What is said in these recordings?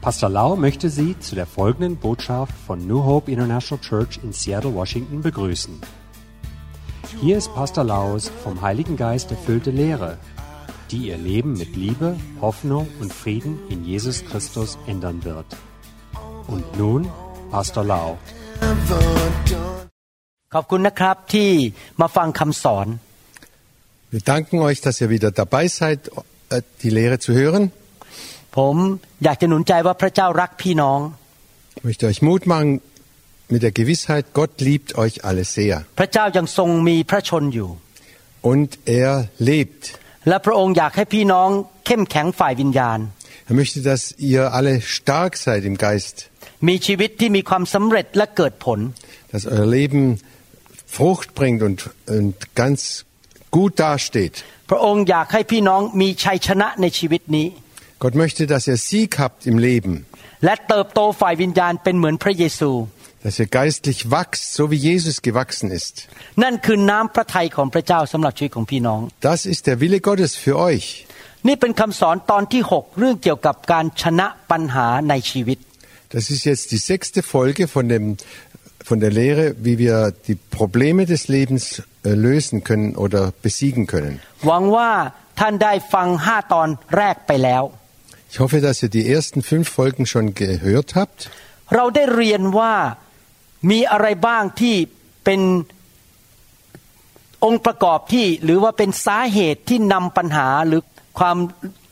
Pastor Lau möchte Sie zu der folgenden Botschaft von New Hope International Church in Seattle, Washington begrüßen. Hier ist Pastor Laus vom Heiligen Geist erfüllte Lehre, die Ihr Leben mit Liebe, Hoffnung und Frieden in Jesus Christus ändern wird. Und nun Pastor Lau. Wir danken euch, dass ihr wieder dabei seid, äh, die Lehre zu hören. ผมอยากจะหนุนใจว่าพระเจ้ารักพี่น้อง Ich möchte euch Mut machen mit der Gewissheit, Gott liebt euch alle sehr. พระเจ้ายังทรงมีพระชนอยู่ Und er lebt. และพระองค์อยากให้พี่น้องเข้มแข็งฝ่ายวิญญาณ Er möchte, dass ihr alle stark seid im Geist, มีชีวิตที่มีความสำเร็จและเกิดผล dass euer Leben Frucht bringt und, und ganz gut dasteht. พระองค์อยากให้พี่น้องมีชัยชนะในชีวิตนี้ Gott möchte, dass ihr Sieg habt im Leben, และเติบโตฝ่ายวิญญาณเป็นเหมือนพระเยซู dass ihr geistlich wachst, so wie Jesus gewachsen ist. นั่นคือน้ำพระทัยของพระเจ้าสำหรับชีวิตของพี่น้อง Das ist der Wille Gottes für euch. นี่เป็นคำสอนตอนที่ 6 เรื่องเกี่ยวกับการชนะปัญหาในชีวิต Das ist jetzt die sechste Folge von, dem, von der Lehre, wie wir die Probleme des Lebens äh, lösen können oder besiegen können. หวังว่าท่านได้ฟังห้าตอนแรกไปแล้ว Ich hoffe, dass ihr die ersten fünf Folgen schon gehört habt. เราได้เรียนว่ามีอะไรบ้างที่เป็นองค์ประกอบที่หรือว่าเป็นสาเหตุที่นำปัญหาหรือความ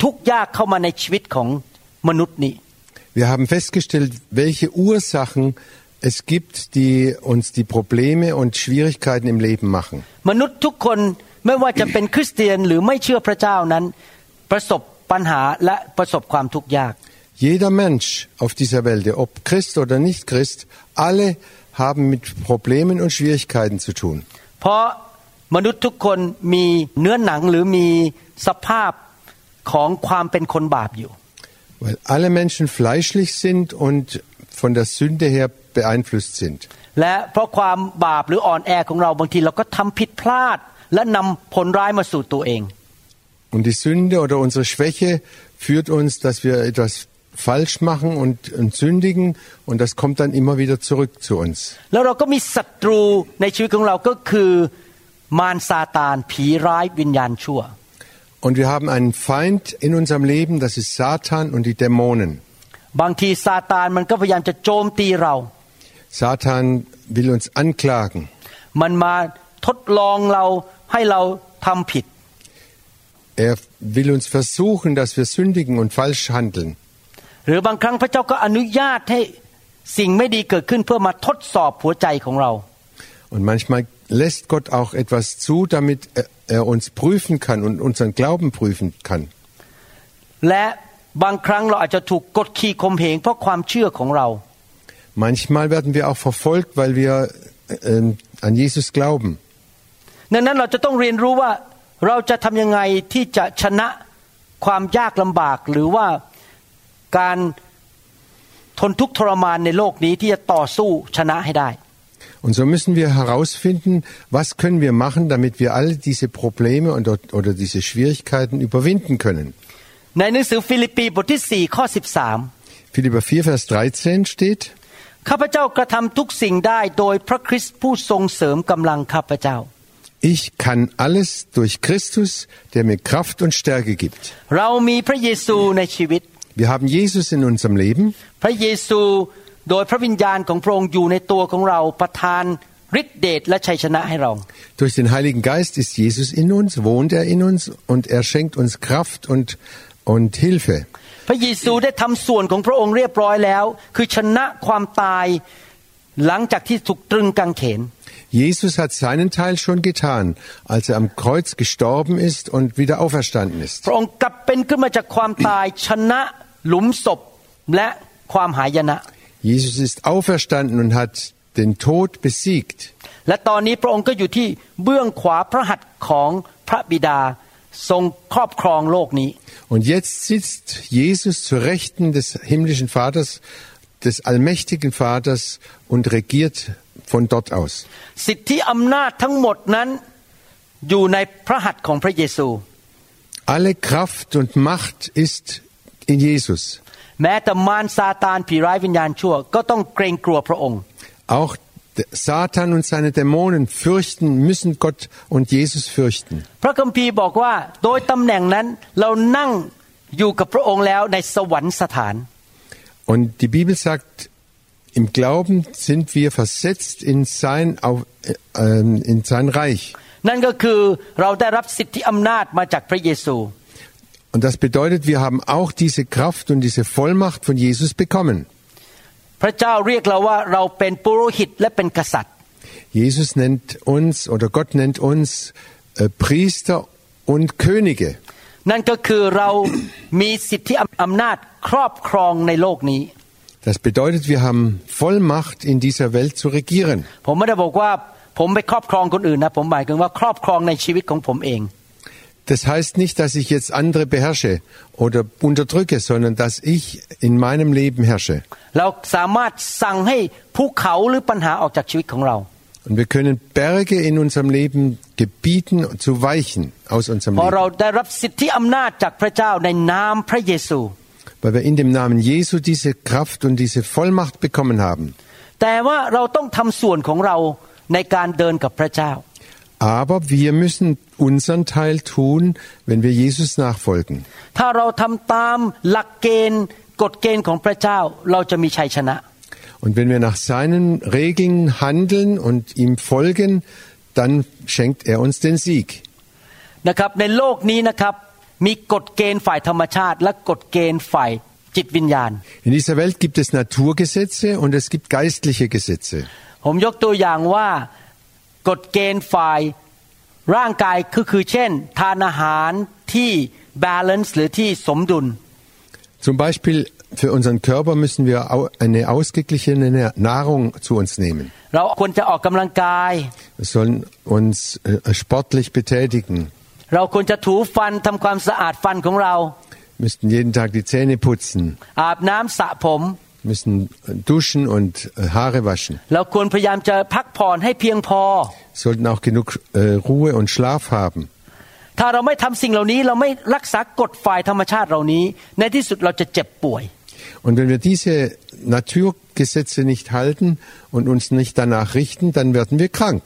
ทุกข์ยากเข้ามาในชีวิตของมนุษย์นี้ Wir haben festgestellt, welche Ursachen es gibt, die uns die Probleme und Schwierigkeiten im Leben machen. มนุษย์ทุกคนไม่ว่าจะเป็นคริสเตียนหรือไม่เชื่อพระเจ้านั้น ประสบ ปัญหาและประสบความทุกข์ยาก Jeder Mensch auf dieser Welt, ob Christ oder nicht Christ, alle haben mit Problemen und Schwierigkeiten zu tun. เพราะมนุษย์ทุกคนมีเนื้อหนังหรือมีสภาพของความเป็นคนบาปอยู่ Weil alle Menschen fleischlich sind und von der Sünde her beeinflusst sind. แ Und die Sünde oder unsere Schwäche führt uns, dass wir etwas falsch machen und, und sündigen und das kommt dann immer wieder zurück zu uns. แล้วเราก็มีศัตรูในชีวิตของเราก็คือมารซาตานผีร้ายวิญญาณชั่ว Und wir haben einen Feind in unserem Leben, das ist Satan und die Dämonen. บางทีซาตานมันก็พยายามจะโจมตีเรา Satan will uns anklagen. มันมาทดลองเราให้เราทำผิด Er will uns versuchen, dass wir sündigen und falsch handeln. หรือบางครั้งพระเจ้าก็อนุญาตให้สิ่งไม่ดีเกิดขึ้นเพื่อมาทดสอบหัวใจของเรา Und manchmal lässt Gott auch etwas zu, damit er, er uns prüfen kann und unseren Glauben prüfen kann. และบางครั้งเราอาจจะถูกกดขี่ข่มเหงเพราะความเชื่อของเรา Manchmal werden wir auch verfolgt, weil wir äh, an Jesus glauben. ดังนั้นเราจะต้องเรียนรู้ว่า เราจะทำยังไงที่จะชนะความยากลำบากหรือว่าการทนทุกข์ทรมานในโลกนี้ที่จะต่อสู้ชนะให้ได้ Und so müssen wir herausfinden, was können wir machen, damit wir alle diese Probleme und, oder diese Schwierigkeiten überwinden können. ในหนังสือฟิลิปปีบทที่4ข้อ Philipper 4, Vers 13 steht, 13 ข้าพเจ้ากระทำทุกสิ่งได้โดยพระคริสต์ผู้ทรงเสริมกำลังข้าพเจ้า Ich kann alles durch Christus, der mir Kraft und Stärke gibt. เรามีพระเยซูในชีวิต Wir haben Jesus in unserem Leben พระเยซูโดยพระวิญญาณของพระองค์อยู่ในตัวของเราประทานฤทธิเดชและชัยชนะให้เรา Durch den Heiligen Geist ist Jesus in uns, wohnt er in uns und er schenkt uns Kraft und, und Hilfe. พระเยซูได้ทำส่วนของพระองค์เรียบร้อยแล้ว คือชนะความตายหลังจากที่ถูกตรึงกางเขน Jesus hat seinen Teil schon getan, als er am Kreuz gestorben ist und wieder auferstanden พ ist. ระองค์กลับเป็นขึ้นมาจากความตาย ชนะหลุมศพและความหายนะ Jesus ist auferstanden und hat den Tod besiegt. และตอนนี้พระองค์ก็อยู่ที่เบื้องขวาพระหัตถ์ของพระบิดาทรงครอบครองโลกนี้ Und jetzt sitzt Jesus zur Rechten des himmlischen Vaters, des allmächtigen Vaters und regiert von dort aus. สิทธิอำนาจทั้งหมดนั้นอยู่ในพระหัตถ์ของพระเยซู Alle Kraft und Macht ist in Jesus. แม้แต่มารซาตานผีร้ายวิญญาณชั่ว ก็ต้องเกรงกลัวพระองค์ Auch der Satan und seine Dämonen fürchten, müssen Gott und Jesus fürchten. พระคัมภีร์บอกว่าโดยตำแหน่งนั้นเรานั่งอยู่กับพระองค์แล้วในสวรรคสถาน Und die Bibel sagt, im Glauben sind wir versetzt in sein, auf, äh, äh, in sein Reich. นั่นก็คือเราได้รับสิทธิอำนาจมาจากพระเยซู Und das bedeutet, wir haben auch diese Kraft und diese Vollmacht von Jesus bekommen. พระเจ้าเรียกเราว่าเราเป็นปุโรหิตและเป็นกษัตริย์ Jesus nennt uns oder Gott nennt uns äh, Priester und Könige. นั่นก็คือเรามีสิทธิอำนาจครอบครองในโลกนี้ Das bedeutet, wir haben Vollmacht in dieser Welt zu regieren. ผมไม่ได้บอกว่าผมไปครอบครองคนอื่นนะ ผมหมายถึงว่าครอบครองในชีวิตของผมเอง Das heißt nicht, dass ich jetzt andere beherrsche oder unterdrücke, sondern dass ich in meinem Leben herrsche. เราสามารถสั่งให้ภูเขาหรือปัญหาออกจากชีวิตของเรา Und wir können Berge in unserem Leben gebieten, zu weichen aus unserem เพราะ Leben. เราได้รับสิทธิอำนาจจากพระเจ้าในนามพระเยซู Weil wir in dem Namen Jesu diese Kraft und diese Vollmacht bekommen haben. แต่ว่าเราต้องทำส่วนของเราในการเดินกับพระเจ้า Aber wir müssen unseren Teil tun, wenn wir Jesus nachfolgen. ถ้าเราทำตามหลักเกณฑ์กฎเกณฑ์ของพระเจ้า เราจะมีชัยชนะ Und wenn wir nach seinen Regeln handeln und ihm folgen, dann schenkt er uns den Sieg. นะครับในโลกนี้นะครับ มีกฎเกณฑ์ฝ่ายธรรมชาติ และกฎเกณฑ์ฝ่ายจิตวิญญาณ In dieser Welt gibt es Naturgesetze und es gibt geistliche Gesetze. ผมยกตัวอย่างว่ากฎเกณฑ์ฝ่ายร่างกายก็คือเช่น ทานอาหารที่บาลานซ์หรือที่สมดุล Zum Beispiel für unseren Körper müssen wir au- eine ausgeglichene Nahrung zu uns nehmen. เราควรจะออกกำลังกาย Wir sollen uns äh, sportlich betätigen, เราควรจะถูฟันทำความสะอาดฟันของเรา müssten jeden Tag die Zähne putzen, อาบน้ำสระผม müssen äh, duschen und äh, Haare waschen, เราควรพยายามจะพักผ่อนให้เพียงพอ sollten auch genug äh, Ruhe und Schlaf haben. ถ้าเราไม่ทำสิ่งเหล่านี้เราไม่รักษากฎฝ่ายธรรมชาติเหล่านี้ ในที่สุดเราจะเจ็บป่วย Und wenn wir diese Naturgesetze nicht halten und uns nicht danach richten, dann werden wir krank.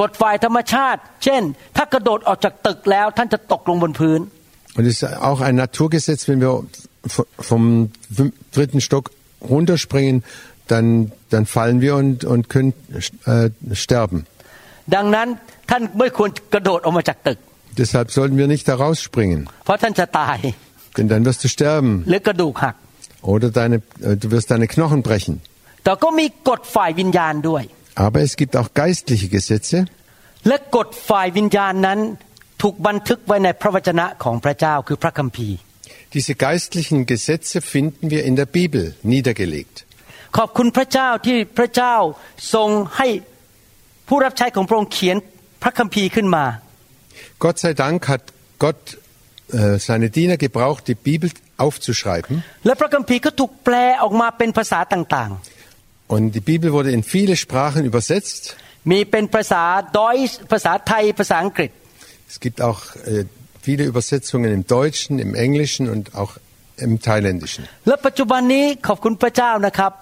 กฎฝ่ายธรรมชาติ เช่น ถ้ากระโดดออกจากตึกแล้วท่านจะตกลงบนพื้น Und es ist auch ein Naturgesetz, wenn wir v- vom fün- dritten Stock runterspringen, dann, dann fallen wir und, und können äh, sterben. ดังนั้นท่านไม่ควรกระโดดออกมาจากตึก Deshalb sollten wir nicht da rausspringen, เพราะท่านจะตาย denn dann wirst du sterben หรือกระดูกหัก oder deine, äh, du wirst deine Knochen brechen. Aber es gibt auch geistliche Gesetze. Diese geistlichen Gesetze finden wir in der Bibel niedergelegt. ขอบคุณพระเจ้าที่พระเจ้าทรงให้ผู้รับใช้ของพระองค์เขียนพระคัมภีร์ขึ้นมา Gott sei Dank hat Gott äh, seine Diener gebraucht, die Bibel aufzuschreiben. และพระคัมภีร์ก็ถูกแปลออกมาเป็นภาษาต่างๆ Und die Bibel wurde in viele Sprachen übersetzt. ๆ มีเป็นภาษาดอยภาษาไทยภาษาอังกฤษ Es gibt auch äh, viele Übersetzungen im Deutschen, im Englischen und auch im Thailändischen. และปัจจุบันนี้ขอบคุณพระเจ้านะครับ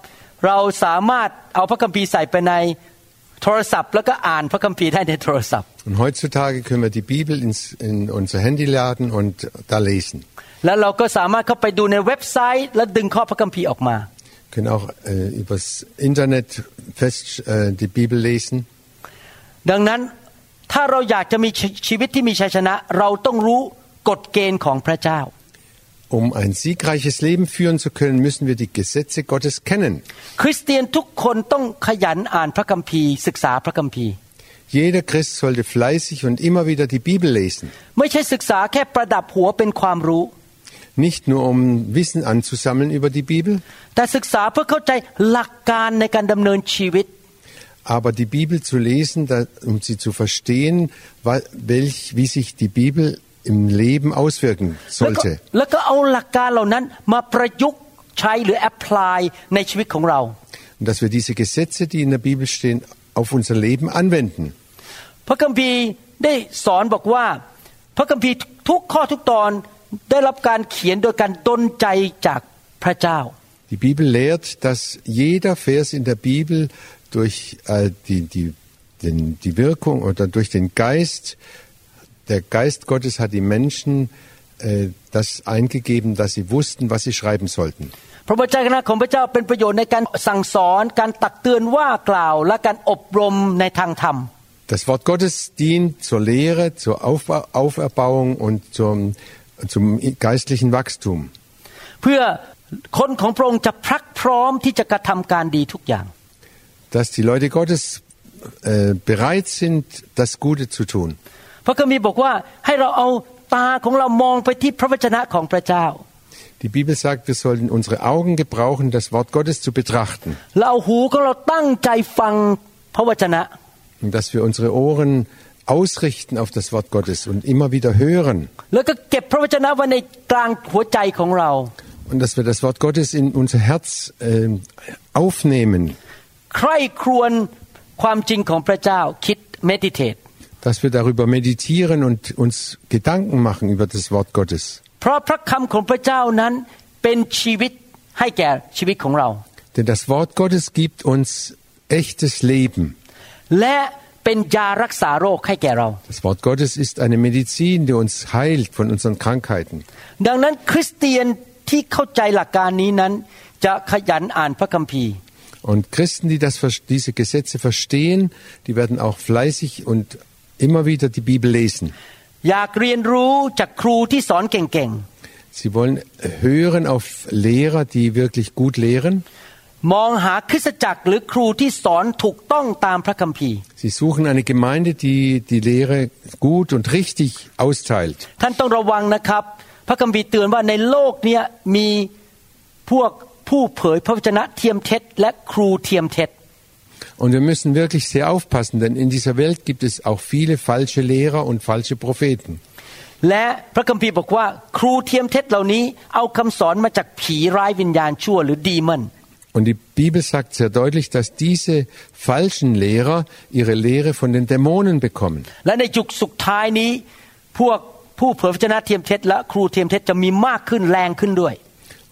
เราสามารถเอาพระคัมภีร์ใส่ไปในโทรศัพท์ แล้วก็อ่านพระคัมภีร์ได้ในโทรศัพท์ Und heutzutage können wir die Bibel ins, in unser Handy laden und da lesen. แล้วเราก็สามารถเข้าไปดูในเว็บไซต์ และดึงข้อพระคัมภีร์ออกมา können auch äh, übers Internet fest äh, die Bibel lesen. ดังนั้นถ้าเราอยากจะมีชีชีวิตที่มีชัยชนะ เราต้องรู้กฎเกณฑ์ของพระเจ้า Um ein siegreiches Leben führen zu können, müssen wir die Gesetze Gottes kennen. คริสเตียนทุกคนต้องขยันอ่านพระคัมภีร์ ศึกษาพระคัมภีร์ Jeder Christ sollte fleißig und immer wieder die Bibel lesen. ไม่ใช่ศึกษาแค่ประดับหัวเป็นความรู้ Nicht nur um Wissen anzusammeln über die Bibel, แต่ศึกษาเพื่อเข้าใจหลักการในการดำเนินชีวิต aber die Bibel zu lesen, da, um sie zu verstehen, wa- welch, wie sich die Bibel im Leben auswirken แล้วก็ sollte. แล้วก็เอาหลักการเหล่านั้นมาประยุกต์ใช้หรือแอพพลายในชีวิตของเรา Und dass wir diese Gesetze, die in der Bibel stehen, auf unser Leben anwenden. พระคัมภีร์ได้สอนบอกว่า พระคัมภีร์ทุกข้อทุกตอน ได้รับการเขียนโดยการดลใจจากพ พระเจ้า Die Bibel lehrt, dass jeder Vers in der Bibel durch äh, die, die, den, die Wirkung oder durch den Geist, der Geist Gottes hat die Menschen äh, das eingegeben, dass sie wussten, was sie schreiben sollten. พระวจนะของพระเจ้าเป็นประโยชน์ในการสั่งสอน การตักเตือนว่ากล่าว และการอบรมในทางธรรม Das Wort Gottes dient zur Lehre, zur Aufba Auferbauung und zum, zum geistlichen Wachstum. เพื่อคนของพระองค์จะพรักพร้อมที่จะกระทำการดีทุกอย่าง Dass die Leute Gottes äh, bereit sind, das Gute zu tun. พระคัมภีร์บอกว่าให้เราเอาตาของเรามองไปที่พระวจนะของพระเจ้า Die Bibel sagt, wir sollten unsere Augen gebrauchen, das Wort Gottes zu betrachten. เราเอาหูของเราตั้งใจฟังพระวจนะ Und dass wir unsere Ohren ausrichten auf das Wort Gottes und immer wieder hören. แล้วก็เก็บพระวจนะไว้ในกลางหัวใจของเรา Und dass wir das Wort Gottes in unser Herz äh, aufnehmen. ใคร่ครวญความจริงของพระเจ้าคิด meditate Dass wir darüber meditieren und uns Gedanken machen über das Wort Gottes. เพราะพระคำของพระเจ้านั้นเป็นชีวิตให้แก่ชีวิตของเรา Denn das Wort Gottes gibt uns echtes Leben. และ เป็นยารักษาโรคให้แก่เรา Das Wort Gottes ist eine Medizin, die uns heilt von unseren Krankheiten. ดังนั้นคริสเตียนที่เข้าใจหลักการนี้นั้น จะขยันอ่านพระคัมภีร์ Und Christen, die das, diese Gesetze verstehen, die werden auch fleißig und immer wieder die Bibel lesen. อยากเรียนรู้จากครูที่สอนเก่ง Sie wollen hören auf Lehrer, die wirklich gut lehren. ๆมองหาคริสตจักรหรือครูที่สอนถูกต้องตามพระคัมภีร์ Sie suchen eine Gemeinde, die die Lehre gut und richtig austeilt. ท่านต้องระวังนะครับ พระคัมภีร์เตือนว่าในโลกเนี้ยมีพวกผู้เผยพระวจนะเทียมเท็จและครูเทียมเท็จ Und wir müssen wirklich sehr aufpassen, denn in dieser Welt gibt es auch viele falsche Lehrer und falsche Propheten. และพระคัมภีร์บอกว่าครูเทียมเท็จเหล่านี้เอาคำสอนมาจากผีร้ายวิญญาณชั่วหรือดีมอน Und die Bibel sagt sehr deutlich, dass diese falschen Lehrer ihre Lehre von den Dämonen bekommen. และในยุคสุดท้ายนี้ พวกผู้เผยพระวจนะเทียมเท็จและครูเทียมเท็จจะมีมากขึ้นแรงขึ้นด้วย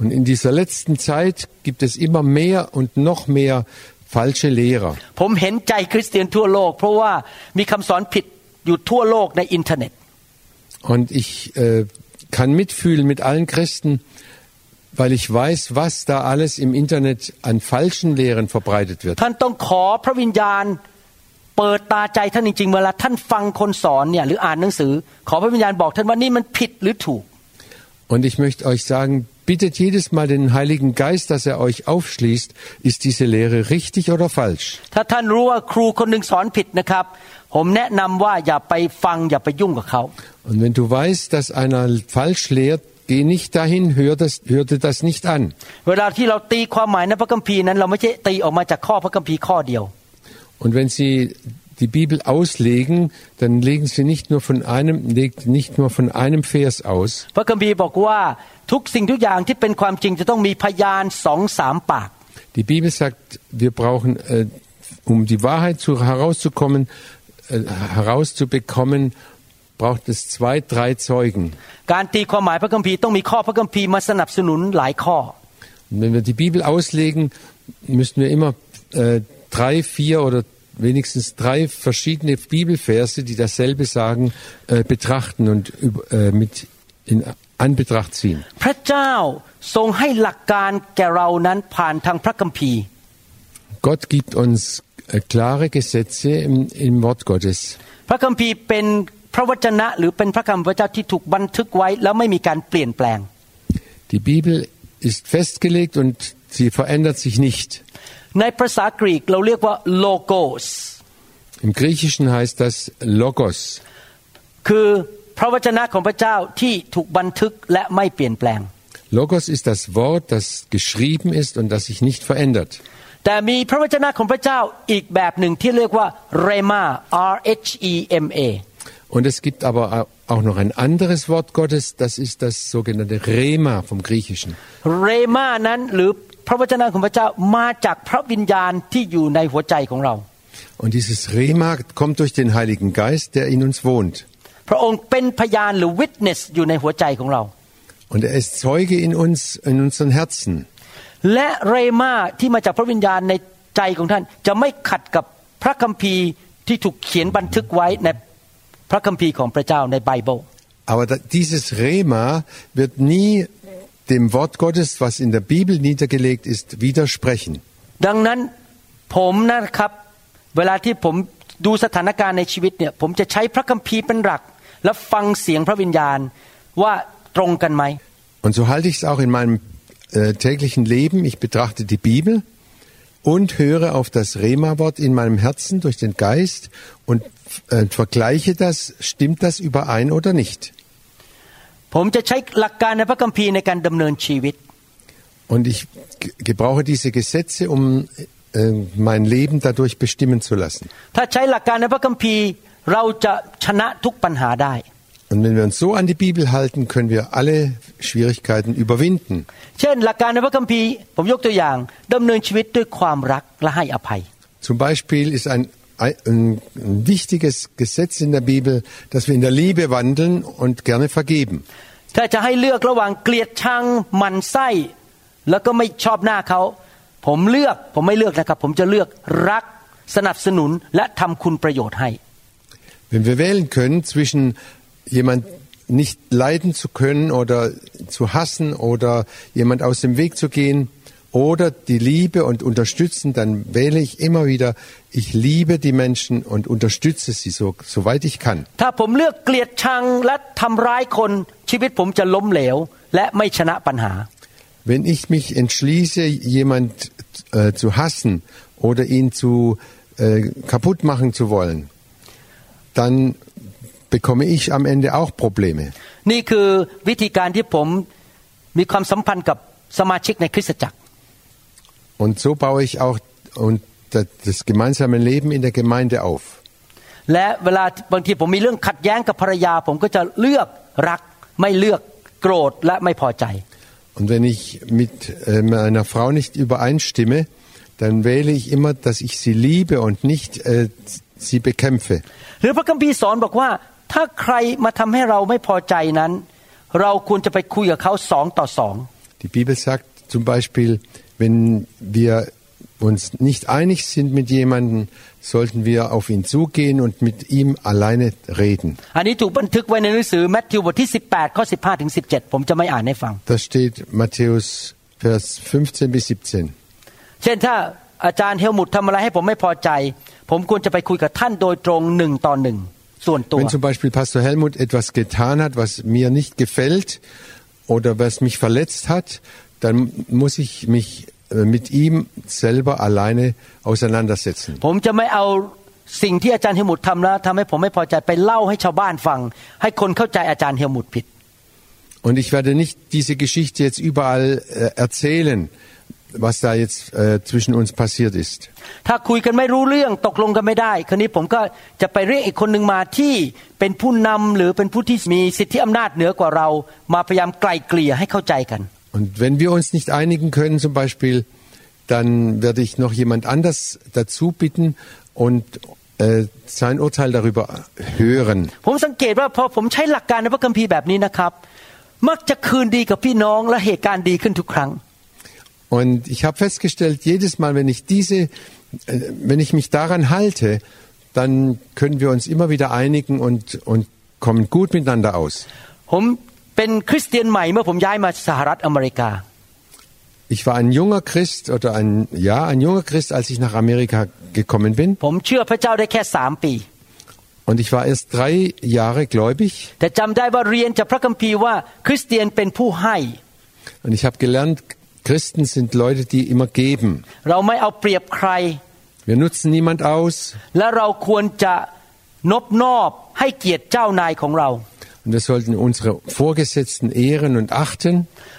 Und in dieser letzten Zeit gibt es immer mehr und noch mehr falsche Lehrer. ผมเห็นใจคริสเตียนทั่วโลก เพราะว่ามีคำสอนผิดอยู่ทั่วโลกในอินเทอร์เน็ต Und ich äh, kann mitfühlen mit allen Christen, weil ich weiß, was da alles im Internet an falschen Lehren verbreitet wird. ท่านต้องขอพระวิญญาณ เปิดตาใจท่านจริงๆเวลาท่านฟังคนสอนเนี่ยหรืออ่านหนังสือ ขอพระวิญญาณบอกท่านว่านี่มันผิดหรือถูก Und ich möchte euch sagen, bittet jedes Mal den Heiligen Geist, dass er euch aufschließt, ist diese Lehre richtig oder falsch. ถ้าท่านรู้ว่าครูคนหนึ่งสอนผิดนะครับ ผมแนะนำว่าอย่าไปฟังอย่าไปยุ่งกับเขา Und wenn du weißt, dass einer falsch lehrt, Geh nicht dahin, hör das, hör dir das nicht an. Und wenn Sie die Bibel auslegen, dann legen Sie nicht nur von einem, legt nicht nur von einem Vers aus. Die Bibel sagt, wir brauchen, äh, um die Wahrheit zu, herauszukommen, äh, herauszubekommen, braucht es zwei, drei Zeugen. การตีความหมายพระคัมภีร์ต้องมีข้อพระคัมภีร์มาสนับสนุนหลายข้อ Und wenn wir die Bibel auslegen, müssen wir immer äh, drei, vier oder wenigstens drei verschiedene Bibelverse, die dasselbe sagen, äh, betrachten und über- äh, mit in Anbetracht ziehen. พระเจ้าทรงให้หลักการแก่เรานั้นผ่านทางพระคัมภีร์ Gott gibt uns äh, klare Gesetze im, im Wort Gottes. พระคัมภีร์เป็น พระวจนะหรือเป็นพระคำพระเจ้าที่ถูกบันทึกไว้ แล้วไม่มีการเปลี่ยนแปลง Die Bibel ist festgelegt und sie verändert sich nicht. ในภาษากรีกเราเรียกว่า logos Im Griechischen heißt das Logos. คือพระวจนะของพระเจ้าที่ถูกบันทึกและไม่เปลี่ยนแปลง Logos ist das Wort, das geschrieben ist und das sich nicht verändert. แต่มีพระวจนะของพระเจ้าอีกแบบหนึ่งที่เรียกว่า rema r h e m a Und es gibt aber auch noch ein anderes Wort Gottes, das ist das sogenannte Rema vom Griechischen. rema นั้นหรือพระวจนะของพระเจ้ามาจากพระวิญญาณที่อยู่ในหัวใจของเรา Und dieses Rema kommt durch den Heiligen Geist, der in uns wohnt. พระองค์เป็นพยานหรือ witness อยู่ในหัวใจของเรา Und er ist Zeuge in uns, in unseren Herzen. พระวิญญาณในใจของท่าน จะไม่ขัดกับพระคัมภีร์ที่ถูกเขียนบันทึกไว้ในพระคัมภีร์ของพระเจ้าในไบเบิล Aber da, dieses Rema wird nie dem Wort Gottes, was in der Bibel niedergelegt ist, widersprechen. ดังนั้นผมนะครับ เวลาที่ผมดูสถานการณ์ในชีวิตเนี่ยผมจะใช้พระคัมภีร์เป็นหลัก และฟังเสียงพระวิญญาณว่าตรงกันไหม Und so halte ich es auch in meinem äh, täglichen Leben. Ich betrachte die Bibel und höre auf das Rema-Wort in meinem Herzen durch den Geist und äh, vergleiche das, stimmt das überein oder nicht? Und ich gebrauche diese Gesetze, um äh, mein Leben dadurch bestimmen zu lassen. ถ้าใช้หลักการในพระคัมภีร์ เราจะชนะทุกปัญหาได้ Und wenn wir uns so an die Bibel halten, können wir alle Schwierigkeiten überwinden. เช่น หลักการในพระคัมภีร์ ผมยกตัวอย่างดำเนินชีวิตด้วยความรักและให้อภัย Zum Beispiel ist ein, ein, ein wichtiges Gesetz in der Bibel, dass wir in der Liebe wandeln und gerne vergeben. ถ้าจะให้เลือกระหว่างเกลียดชังหมันไส้ แล้วก็ไม่ชอบหน้าเขา ผมเลือกผมไม่เลือกนะครับ ผมจะเลือกรักสนับสนุนและทำคุณประโยชน์ให้ Wenn wir wählen können zwischen jemand nicht leiden zu können oder zu hassen oder jemand aus dem Weg zu gehen oder die Liebe und unterstützen, dann wähle ich immer wieder, ich liebe die Menschen und unterstütze sie so, so weit ich kann. Wenn ich mich entschließe, jemand äh, zu hassen oder ihn zu äh, kaputt machen zu wollen, dann bekomme ich am Ende auch Probleme. นี่คือวิธีการที่ผมมีความสัมพันธ์กับสมาชิกในคริสตจักร Und so baue ich auch und das das gemeinsame Leben in der Gemeinde auf. และเวลาบางทีผมมีเรื่องขัดแย้งกับภรรยา ผมก็จะเลือกรักไม่เลือกโกรธและไม่พอใจ Und wenn ich mit äh, meiner Frau nicht übereinstimme, dann wähle ich immer, dass ich sie liebe und nicht äh, sie bekämpfe. หรือพระคัมภีร์สอนบอกว่า ถ้าใครมาทำให้เราไม่พอใจนั้น เราควรจะไปคุยกับเขาสองต่อสอง Die Bibel sagt zum Beispiel, wenn wir uns nicht einig sind mit jemandem, sollten wir auf ihn zugehen und mit ihm alleine reden. อันนี้ถูกบันทึกไว้ในหนังสือแมทธิวบทที่ 18 ข้อ 15 ถึง 17 ผมจะไม่อ่านให้ฟัง Das steht Matthäus Vers 15 bis 17. เช่นถ้าอาจารย์เฮลมุตทำอะไรให้ผมไม่พอใจ ผมควรจะไปคุยกับท่านโดยตรงหนึ่งต่อหนึ่ง ส่วนตัว Wenn zum Beispiel Pastor Helmut etwas getan hat, was mir nicht gefällt oder was mich verletzt hat, dann muss ich mich äh, mit ihm selber alleine auseinandersetzen. ผมจะไม่เอาสิ่งที่อาจารย์เฮลมุตทำแล้วทำให้ผมไม่พอใจไปเล่าให้ชาวบ้านฟัง ให้คนเข้าใจอาจารย์เฮลมุตผิด Und ich werde nicht diese Geschichte jetzt überall äh, erzählen, was da jetzt äh, zwischen uns passiert ist. ถ้าคุยกันไม่รู้เรื่องตกลงกันไม่ได้ คราวนี้ผมก็จะไปเรียกอีกคนหนึ่งมาที่เป็นผู้นำหรือเป็นผู้ที่มีสิทธิอำนาจเหนือกว่าเรา มาพยายามไกลเกลี่ยให้เข้าใจกัน Und wenn wir uns nicht einigen können, zum Beispiel, dann werde ich noch jemand anders dazu bitten und äh, sein Urteil darüber hören. ผมสังเกตว่าพอผมใช้หลักการในพระคัมภีร์แบบนี้นะครับ มักจะคืนดีกับพี่น้องและเหตุการณ์ดีขึ้นทุกครั้ง und ich habe festgestellt, jedes Mal, wenn ich diese, äh, wenn ich mich daran halte, dann können wir uns immer wieder einigen und, und kommen gut miteinander aus. Ich war ein junger Christ oder ein ja ein junger Christ, als ich nach Amerika gekommen bin. Und ich war erst drei Jahre gläubig. Und ich habe gelernt, Christen sind Leute, die immer geben. เราไม่เอาเปรียบใคร Wir nutzen niemand aus. และเราควรจะนบนอบให้เกียรติเจ้านายของเรา Und wir sollten unsere Vorgesetzten ehren und achten.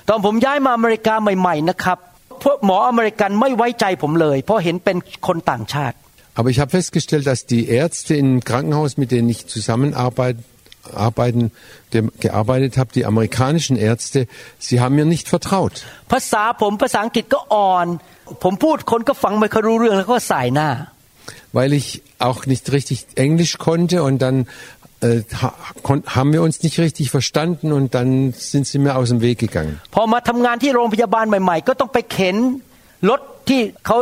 ตอนผมย้ายมาอเมริกาใหม่ ๆนะครับ พวกหมออเมริกันไม่ไว้ใจผมเลย เพราะเห็นเป็นคนต่างชาติ Aber ich habe festgestellt, dass die Ärzte im Krankenhaus, mit denen ich zusammenarbeiten, arbeiten, dem, gearbeitet habe, die amerikanischen Ärzte, sie haben mir nicht vertraut. ภาษาผมภาษาอังกฤษก็อ่อน ผมพูดคนก็ฟังไม่ค่อยรู้เรื่องแล้วก็สายหน้า Weil ich auch nicht richtig Englisch konnte und dann äh, ha, kon- haben wir uns nicht richtig verstanden und dann sind sie mir aus dem Weg gegangen. พอมาทำงานที่โรงพยาบาลใหม่ ๆ ก็ต้องไปเข็นรถที่เขา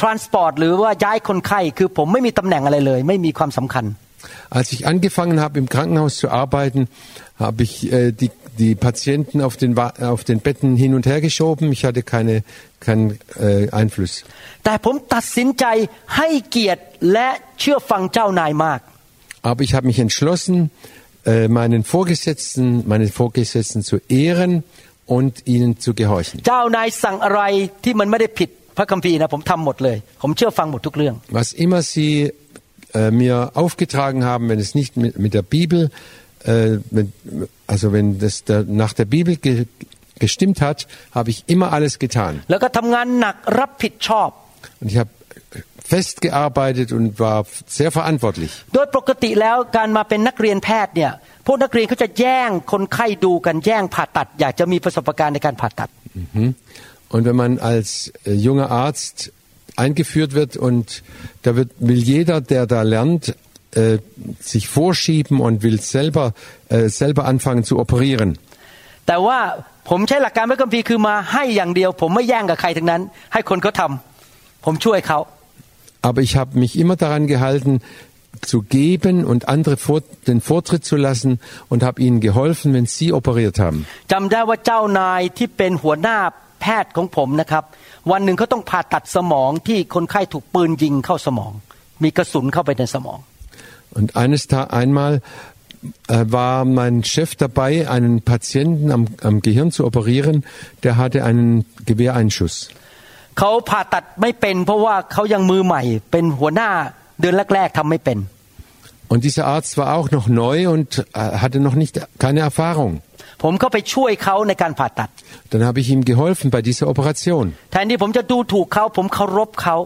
transport หรือว่าย้ายคนไข้ คือผมไม่มีตำแหน่งอะไรเลย ไม่มีความสำคัญ als ich angefangen habe, im Krankenhaus zu arbeiten, habe ich äh, die, die Patienten auf den, auf den Betten hin und her geschoben. Ich hatte keine, keinen äh, Einfluss. Aber ich habe mich entschlossen, äh, meinen Vorgesetzten, meine Vorgesetzten zu ehren und ihnen zu gehorchen. Was immer sie äh, mir aufgetragen haben, wenn es nicht mit, mit der Bibel, äh, wenn, also wenn das der, nach der Bibel ge, gestimmt hat, habe ich immer alles getan. แล้วก็ทำงานหนักรับผิดชอบ Und ich habe festgearbeitet und war sehr verantwortlich. โดยปกติแล้วการมาเป็นนักเรียนแพทย์เนี่ยพวกนักเรียนเขาจะแย่งคนไข้ดูกันแย่งผ่าตัด อยากจะมีประสบการณ์ในการผ่าตัด Mhm. Und wenn man als äh, junger Arzt eingeführt wird und da wird, will jeder, der da lernt, äh, sich vorschieben und will selber, äh, selber anfangen zu operieren. แต่ว่าผมใช้หลักการพระคัมภีร์คือมาให้อย่างเดียว ผมไม่แย่งกับใครทั้งนั้น ให้คนเขาทำผมช่วยเขา Aber ich habe mich immer daran gehalten, zu geben und andere vor, den Vortritt zu lassen und habe ihnen geholfen, wenn sie operiert haben. จำได้ว่าเจ้านายที่เป็นหัวหน้า แพทย์ของผมนะครับ วันหนึ่งเขาต้องผ่าตัดสมองที่คนไข้ถูกปืนยิงเข้าสมอง มีกระสุนเข้าไปในสมอง Und eines Ta einmal äh, war mein Chef dabei, einen Patienten am, am Gehirn zu operieren, der hatte einen Gewehreinschuss. เขาผ่าตัดไม่เป็น เพราะว่าเขายังมือใหม่ เป็นหัวหน้าเดือนแรกๆทำไม่เป็น Und dieser Arzt war auch noch neu und äh, hatte noch nicht keine Erfahrung. ผมก็ไปช่วยเขาในการผ่าตัด Dann habe ich ihm geholfen bei dieser Operation. แทนที่ผมจะดูถูกเขาผมเคารพเขา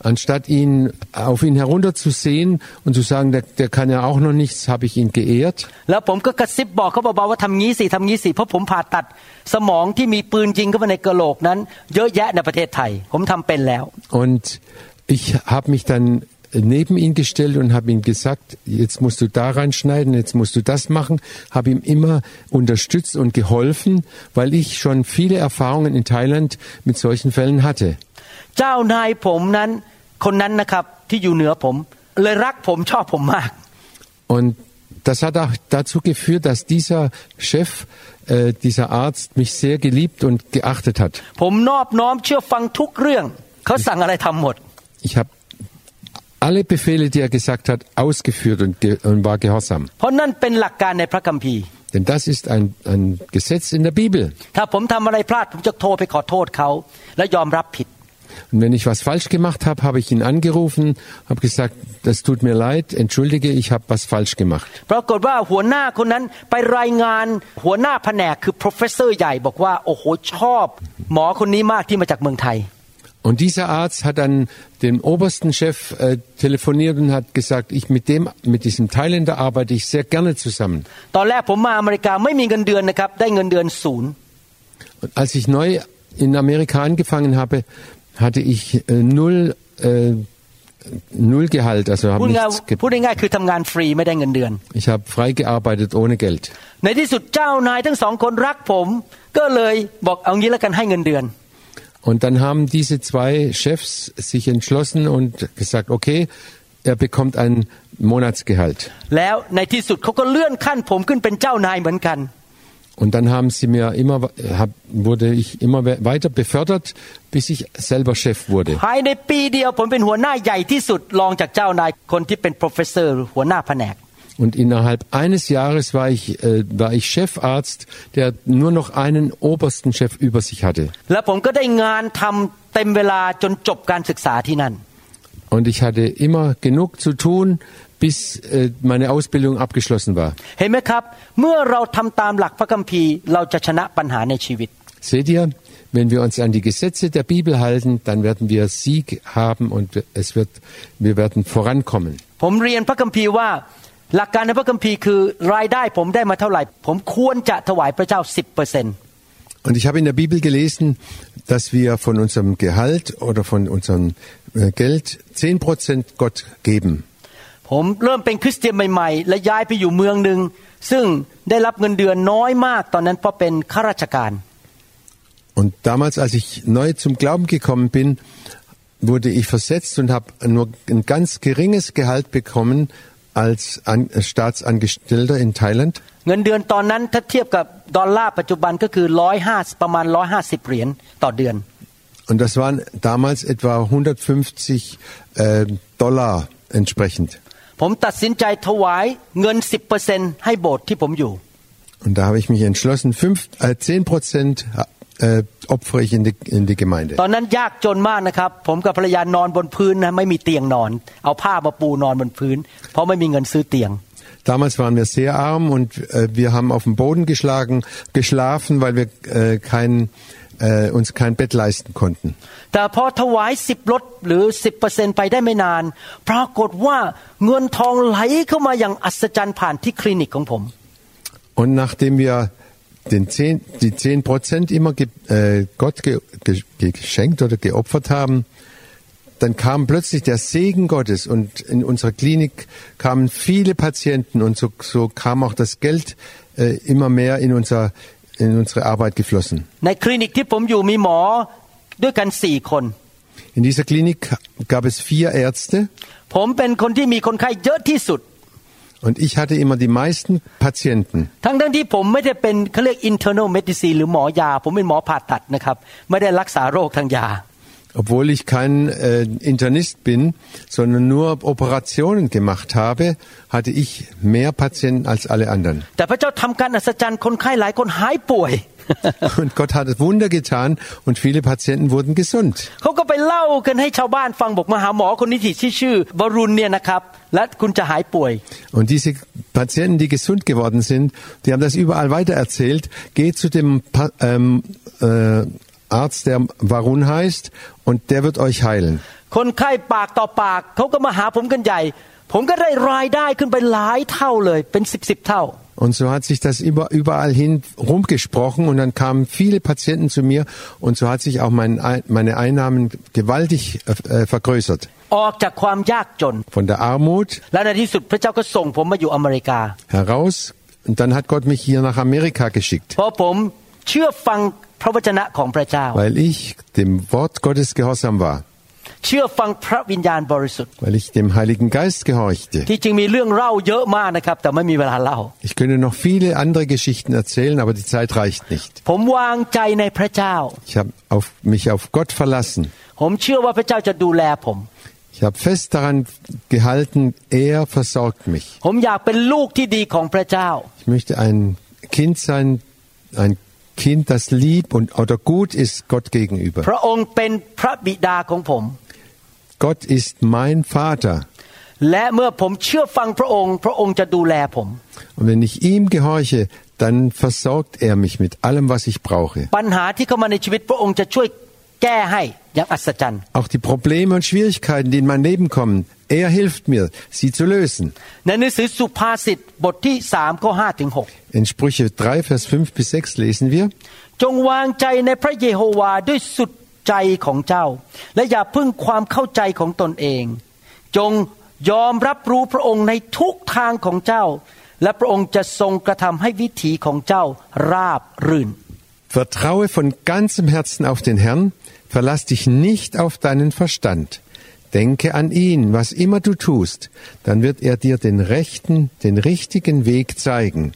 Anstatt ihn auf ihn herunterzusehen und zu sagen, der, der kann ja auch noch nichts, habe ich ihn geehrt. Und ich habe mich dann neben ihn gestellt und habe ihm gesagt, jetzt musst du da reinschneiden, jetzt musst du das machen, habe ihm immer unterstützt und geholfen, weil ich schon viele Erfahrungen in Thailand mit solchen Fällen hatte. เจ้านายผมนั้นคนนั้นนะครับที่อยู่เหนือผม เลยรักผมชอบผมมาก Und das hat auch dazu geführt, dass dieser Chef, äh, dieser Arzt mich sehr geliebt und geachtet hat. ผมนอบน้อมเชื่อฟังทุกเรื่อง เขาสั่งอะไรทำหมด Ich habe alle Befehle, die er gesagt hat, ausgeführt und, ge und war gehorsam. Denn das ist ein, ein Gesetz in der Bibel. Und wenn ich was falsch gemacht habe, habe ich ihn angerufen, habe gesagt, das tut mir leid, entschuldige, ich habe was falsch gemacht. Und dieser Arzt hat dann dem obersten Chef äh, telefoniert und hat gesagt, ich mit dem, mit diesem Thailänder arbeite ich sehr gerne zusammen. ตอนแรกผมมาอเมริกาไม่มีเงินเดือนนะครับได้เงินเดือนศูนย์ Und als ich neu in Amerika angefangen habe, hatte ich äh, null, äh, null Gehalt, also พู habe ดง่าย nichts. Ge พูดง่ายๆคือทำงานฟรีไม่ได้เงินเดือน ich habe frei gearbeitet ohne Geld. ในที่สุดเจ้านายทั้งสองคนรักผม ก็เลยบอกเอางี้แล้วกันให้เงินเดือน und dann haben diese zwei Chefs sich entschlossen und gesagt, okay, er bekommt ein Monatsgehalt. Und dann haben sie mir immer, hab, wurde ich immer weiter befördert, bis ich selber Chef wurde. In ายในปีเดียวผมเป็นหัวหน้าใหญ่ที่สุดรองจากเจ้านายคนที่เป็น professor หรือหัวหน้าแผนก Und innerhalb eines Jahres war ich, äh, war ich Chefarzt, der nur noch einen obersten Chef über sich hatte. แล้วผมก็ได้งานทำเต็มเวลาจนจบการศึกษาที่นั่น Und ich hatte immer genug zu tun, bis äh, meine Ausbildung abgeschlossen war. เห็นไหมครับ เมื่อเราทำตามหลักพระคัมภีร์ เราจะชนะปัญหาในชีวิต Seht ihr, wenn wir uns an die Gesetze der Bibel halten, dann werden wir Sieg haben und es wird, wir werden vorankommen. ผมเรียนพระคัมภีร์ว่า หลักการในพระคัมภีร์คือรายได้ผมได้มาเท่าไหร่ ผมควรจะถวายพระเจ้า 10% Und ich habe in der Bibel gelesen, dass wir von unserem Gehalt oder von unserem äh, Geld 10% Gott geben. ผมเริ่มเป็นคริสเตียนใหม่ๆ และย้ายไปอยู่เมืองหนึ่งซึ่งได้รับเงินเดือนน้อยมากตอนนั้นเพราะเป็นข้าราชการ Und damals, als ich neu zum Glauben gekommen bin, wurde ich versetzt und habe nur ein ganz geringes Gehalt bekommen als An Staatsangestellter in Thailand. เงินเดือนตอนนั้นถ้าเทียบกับดอลลาร์ปัจจุบันก็คือร้อยห้าประมาณร้อยห้าสิบเหรียญต่อเดือน Und das waren damals etwa 150 äh, Dollar entsprechend. ผมตัดสินใจถวายเงินสิบเปอร์เซให้โบสถ์ที่ผมอยู่ Und da habe ich mich entschlossen, fünf, äh, 10 Prozent äh, opfere ich in die, in die Gemeinde. ตอนนั้นยากจนมากนะครับ ผมกับภรรยานอนบนพื้นนะไม่มีเตียงนอน เอาผ้ามาปูนอนบนพื้น เพราะไม่มีเงินซื้อเตียง Damals waren wir sehr arm und äh, wir haben auf dem Boden geschlagen, geschlafen, weil wir äh, kein, äh, uns kein Bett leisten konnten. แต่พอถวายสิบลดหรือสิบเปอร์เซ็นไปได้ไม่นาน ปรากฏว่าเงินทองไหลเข้ามาอย่างอัศจรรย์ผ่านที่คลินิกของผม Und nachdem wir den 10, die 10 Prozent immer ge, äh, Gott ge, ge, geschenkt oder geopfert haben, dann kam plötzlich der Segen Gottes und in unserer Klinik kamen viele Patienten und so, so kam auch das Geld äh, immer mehr in, unser, in unsere Arbeit geflossen. ในคลินิกที่ผมอยู่มีหมอด้วยกันสี่คน In dieser Klinik gab es vier Ärzte ผมเป็นคนที่มีคนไข้เยอะที่สุด und ich hatte immer die meisten Patienten. ทั้งทั้งที่ผมไม่ได้เป็นเขาเรียก internal medicine หรือหมอยา ผมเป็นหมอผ่าตัดนะครับ ไม่ได้รักษาโรคทางยา Obwohl ich kein äh, Internist bin, sondern nur Operationen gemacht habe, hatte ich mehr Patienten als alle anderen. แต่พระเจ้าทำการอัศจรรย์คนไข้หลายคนหายป่วย Und Gott hat Wunder getan und viele Patienten wurden gesund. เขาก็ไปเล่ากันให้ชาวบ้านฟังบอกมาหาหมอคนนี้ที่ชื่อวรุณเนี่ยนะครับ และคุณจะหายป่วย Und diese Patienten, die gesund geworden sind, die haben das überall weitererzählt. Geht zu dem Pa- ähm, äh, Arzt, der Varun heißt, und der wird euch heilen. คนไข้ปากต่อปากเขาก็มาหาผมกันใหญ่ ผมก็ได้รายได้ขึ้นไปหลายเท่าเลยเป็นสิบสิบเท่า Und so hat sich das über, überall hin rumgesprochen und dann kamen viele Patienten zu mir und so hat sich auch mein, Ein- meine Einnahmen gewaltig äh, vergrößert. ออกจากความยากจน Von der Armut และในที่สุดพระเจ้าก็ส่งผมมาอยู่อเมริกา heraus und dann hat Gott mich hier nach Amerika geschickt, เพราะผมเชื่อฟังพระวจนะของพระเจ้า weil ich dem Wort Gottes gehorsam war, เชื่อฟังพระวิญญาณบริสุทธิ์ weil ich dem Heiligen Geist gehorchte. ที่จริงมีเรื่องเล่าเยอะมากนะครับ แต่ไม่มีเวลาเล่า Ich könnte noch viele andere Geschichten erzählen, aber die Zeit reicht nicht. ผมวางใจในพระเจ้า Ich habe auf, mich auf Gott verlassen. ผมเชื่อว่าพระเจ้าจะดูแลผม Ich habe fest daran gehalten, er versorgt mich. ผมอยากเป็นลูกที่ดีของพระเจ้า Ich möchte ein Kind sein, ein Kind, das lieb und oder gut ist Gott พ gegenüber. ระองค์เป็นพระบิดาของผม Gott ist mein Vater. และเมื่อผมเชื่อฟังพระองค์ พระองค์จะดูแลผม Und wenn ich ihm gehorche, dann versorgt er mich mit allem, was ich brauche. ปัญหาที่เข้ามาในชีวิตพระองค์จะช่วย แก้ให้อย่างอัศจรรย์ Auch die Probleme und Schwierigkeiten, die in mein Leben kommen, er hilft mir, sie zu lösen. ในหนังสือสุภาษิตบทที่สามข้อห้าถึงหก In Sprüche 3, Vers 5 bis 6 lesen wir, จงวางใจในพระเยโฮวาด้วยสุดใจของเจ้า และอย่าพึ่งความเข้าใจของตนเอง จงยอมรับรู้พระองค์ในทุกทางของเจ้า และพระองค์จะทรงกระทำให้วิถีของเจ้าราบรื่น Vertraue von ganzem Herzen auf den Herrn, verlass dich nicht auf deinen Verstand. Denke an ihn, was immer du tust, dann wird er dir den rechten, den richtigen Weg zeigen.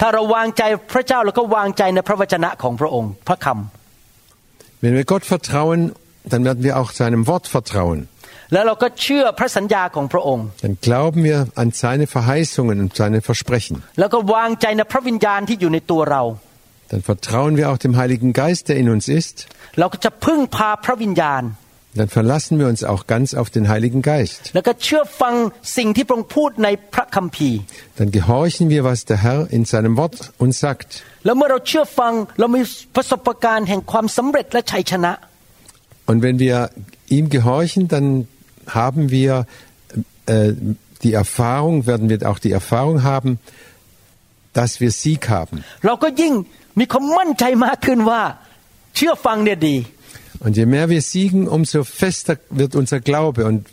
ถ้าเราวางใจพระเจ้าเราก็วางใจในพระวจนะของพระองค์ พระค Wenn wir Gott vertrauen, dann werden wir auch seinem Wort vertrauen. ำแล้วเราก็เชื่อพระสัญญาของพระองค์ Dann glauben wir an seine Verheißungen und seine Versprechen. แล้วก็วางใจในพระวิญญาณที่อยู่ในตัวเรา Dann vertrauen wir auch dem Heiligen Geist, der in uns ist. Dann verlassen wir uns auch ganz auf den Heiligen Geist. Dann gehorchen wir, was der Herr in seinem Wort uns sagt. Und wenn wir ihm gehorchen, dann haben wir äh, die Erfahrung, werden wir auch die Erfahrung haben, dass wir Sieg haben. เราก็ยิ่งมีความมั่นใจมากขึ้นว่า เชื่อฟังเนี่ยดี Und je mehr wir siegen, umso fester wird unser Glaube und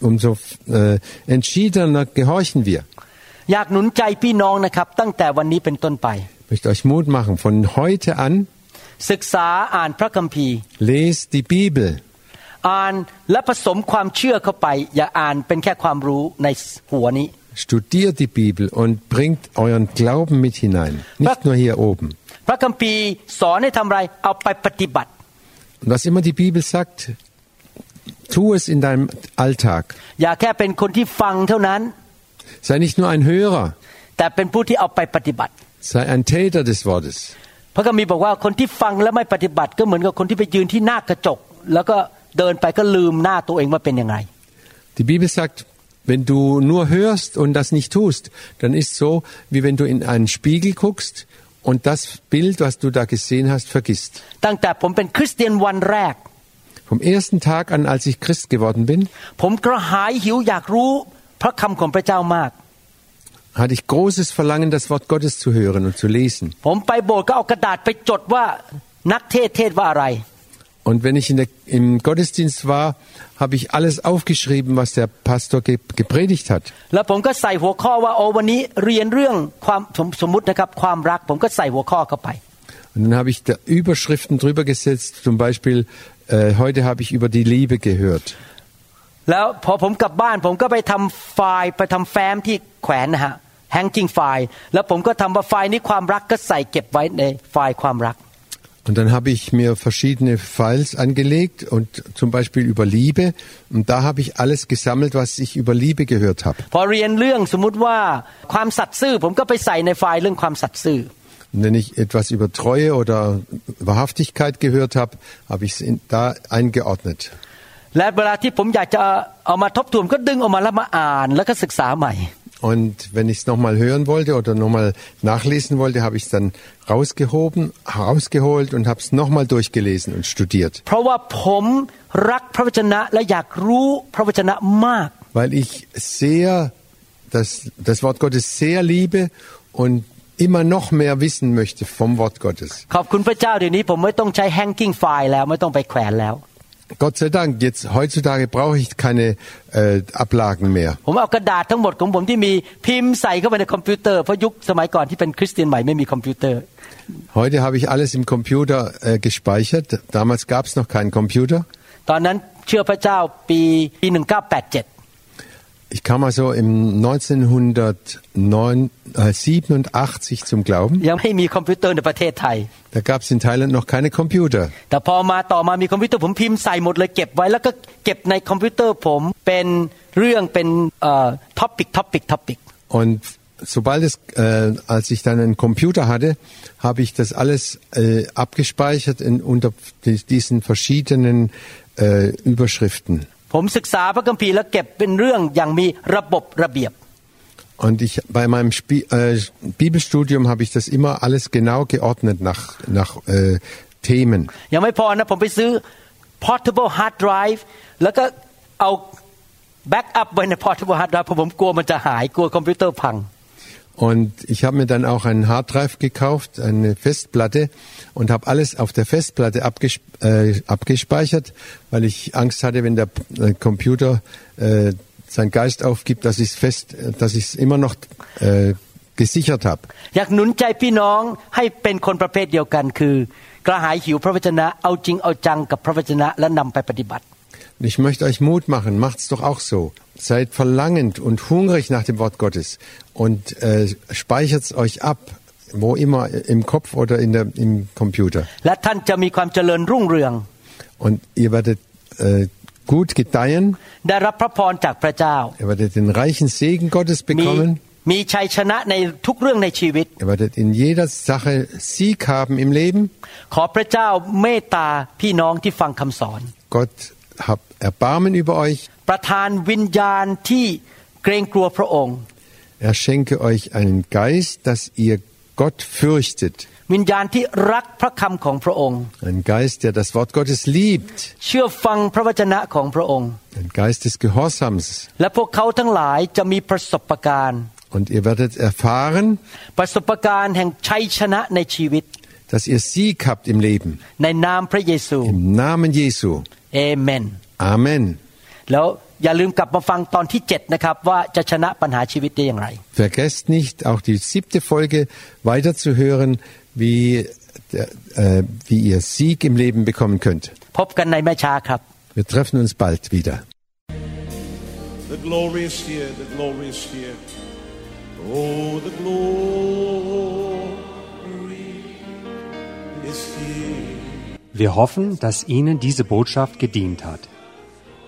umso äh, entschiedener gehorchen wir. อยากหนุนใจพี่น้องนะครับ ตั้งแต่วันนี้เป็นต้นไป Ich möchte euch Mut machen. Von heute an ศึกษาอ่านพระคัมภีร์ lest die Bibel. อ่านและผสมความเชื่อเข้าไป อย่าอ่านเป็นแค่ความรู้ในหัวนี้ Studiert die Bibel und bringt euren Glauben mit hinein. Nicht nur hier oben. พระคัมภีร์สอนให้ทำอะไรเอาไปปฏิบัติ Und was immer die Bibel sagt, tu es in deinem Alltag. อย่าแค่เป็นคนที่ฟังเท่านั้น Sei nicht nur ein Hörer, แต่เป็นผู้ที่เอาไปปฏิบัติ sei ein Täter des Wortes. พระคัมภีร์บอกว่าคนที่ฟังแล้วไม่ปฏิบัติ ก็เหมือนกับคนที่ไปยืนที่หน้ากระจก แล้วก็เดินไปก็ลืมหน้าตัวเองว่าเป็นยังไง Die Bibel sagt, wenn du nur hörst und das nicht tust, dann ist so, wie wenn du in einen Spiegel guckst und das Bild, was du da gesehen hast, vergisst. ตั้งแต่ผมเป็นคริสเตียนวันแรก Vom ersten Tag an, als ich Christ geworden bin, ผมกระหายหิวอยากรู้พระคำของพระเจ้ามาก hatte ich großes Verlangen, das Wort Gottes zu hören und zu lesen. ผมไปโบสถ์ก็เอากระดาษไปจดว่านักเทศเทศว่าอะไร Und wenn ich in der, im Gottesdienst war, habe ich alles aufgeschrieben, was der Pastor ge gepredigt hat. แล้วผมก็ใส่หัวข้อว่าโอ้วันนี้เรียนเรื่องความสมสมมตินะครับความรัก ผมก็ใส่หัวข้อเข้าไป Und dann habe ich da Überschriften drüber gesetzt, zum Beispiel, äh, heute habe ich über die Liebe gehört. แล้วพอผมกลับบ้าน ผมก็ไปทำไฟล์ไปทำแฟ้มที่แขวนนะฮะ hanging ไฟล์แล้วผมก็ทำว่าไฟล์นี้ความรักก็ใส่เก็บไว้ในไฟล์ความรัก Und dann habe ich mir verschiedene Files angelegt und zum Beispiel über Liebe. Und da habe ich alles gesammelt, was ich über Liebe gehört habe. พอเรียนเรื่องสมมุติว่าความสัตย์ซื่อ ผมก็ไปใส่ในไฟล์เรื่องความสัตย์ซื่อ Und wenn ich etwas über Treue oder Wahrhaftigkeit gehört habe, habe ich es in- da eingeordnet. และเวลาที่ผมอยากจะเอามาทบทวนก็ดึงออกมาแล้วมาอ่านแล้วก็ศึกษาใหม่ und wenn ich es nochmal hören wollte oder nochmal nachlesen wollte, habe ich es dann rausgehoben, rausgeholt und habe es nochmal durchgelesen und studiert. Weil ich sehr das, das Wort Gottes sehr liebe und immer noch mehr wissen möchte vom Wort Gottes. ขอบคุณพระเจ้าเดี๋ยวนี้ผมไม่ต้องใช้ hanging file แล้วไม่ต้องไปแขวนแล้ว Gott sei Dank, jetzt heutzutage brauche ich keine äh, Ablagen mehr. ผมเอากระดาษทั้งหมดของผมที่มีพิมพ์ใส่เข้าไปในคอมพิวเตอร์เพราะยุคสมัยก่อนที่เป็นคริสเตียนใหม่ไม่มีคอมพิวเตอร์ Heute habe ich alles im Computer äh, gespeichert. Damals gab es noch keinen Computer. ตอนนั้นเชื่อพระเจ้าปีปี1987 ich kam also im 1987 äh, zum Glauben. Da gab es in Thailand noch keine Computer. Und sobald es, äh, als ich dann einen Computer hatte, habe ich das alles äh, abgespeichert in, unter diesen verschiedenen äh, Überschriften. ผมศึกษาพระคัมภีร์แล้วเก็บเป็นเรื่องอย่างมีระบบระเบียบ Und ich bei meinem Spie äh, Bibelstudium habe ich das immer alles genau geordnet nach nach äh, Themen. ยังไม่พอนะผมไปซื้อ portable hard drive แล้วก็เอาแบ็กอัพไว้ใน portable hard drive เพราะผมกลัวมันจะหายกลัวคอมพิวเตอร์พัง Und ich habe mir dann auch einen Harddrive gekauft, eine Festplatte und habe alles auf der Festplatte abges äh, abgespeichert, weil ich Angst hatte, wenn der äh, Computer äh, seinen Geist aufgibt, dass ich es fest, dass ich es immer noch äh, gesichert habe. อยากหนุนใจพี่น้องให้เป็นคนประเภทเดียวกัน คือ กระหายหิวพระวจนะเอาจริงเอาจังกับพระวจนะและนำไปปฏิบัติ Und ich möchte euch Mut machen, macht's doch auch so. Seid verlangend und hungrig nach dem Wort Gottes und äh, speichert es euch ab, wo immer im Kopf oder in der, im Computer. Und ihr werdet äh, gut gedeihen. Ihr werdet den reichen Segen Gottes bekommen. Ihr werdet in jeder Sache Sieg haben im Leben. Gott hab Erbarmen über euch. ประทานวิญญาณที่เกรงกลัวพระองค์ Er schenke euch einen Geist, dass ihr Gott fürchtet. วิญญาณที่รักพระคำของพระองค์ Ein Geist, der das Wort Gottes liebt. เชื่อฟังพระวจนะของพระองค์ Ein Geist des Gehorsams. และพวกเขาทั้งหลายจะมีประสบการณ์ Und ihr werdet erfahren ประสบการณ์แห่งชัยชนะในชีวิต dass ihr Sieg habt im Leben. ในนามพระเยซู Im Namen Jesu. เอเมน Amen. แล้วอย่าลืมกลับมาฟังตอนที่ 7 นะครับ ว่าจะชนะปัญหาชีวิตได้อย่างไร Vergesst nicht, auch die siebte Folge weiterzuhören, wie, der, äh, wie ihr Sieg im Leben bekommen könnt. พบกันในแม่ช้าครับ Wir treffen uns bald wieder. The glory is here, the glory is here. Oh, the glory is here. Wir hoffen, dass Ihnen diese Botschaft gedient hat.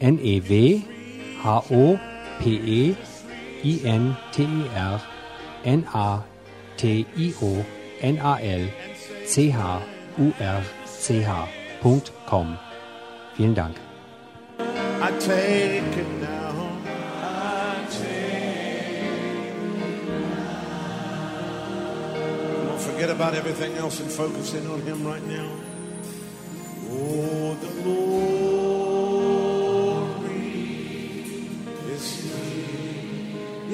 N-E-W-H-O-P-E-I-N-T-E-R N-A-T-I-O-N-A-L-C-H-U-R-C-H.com. Vielen Dank. I take it now. I take Don't forget about everything else and focus in on Him right now. Oh, the glory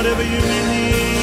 whatever you need.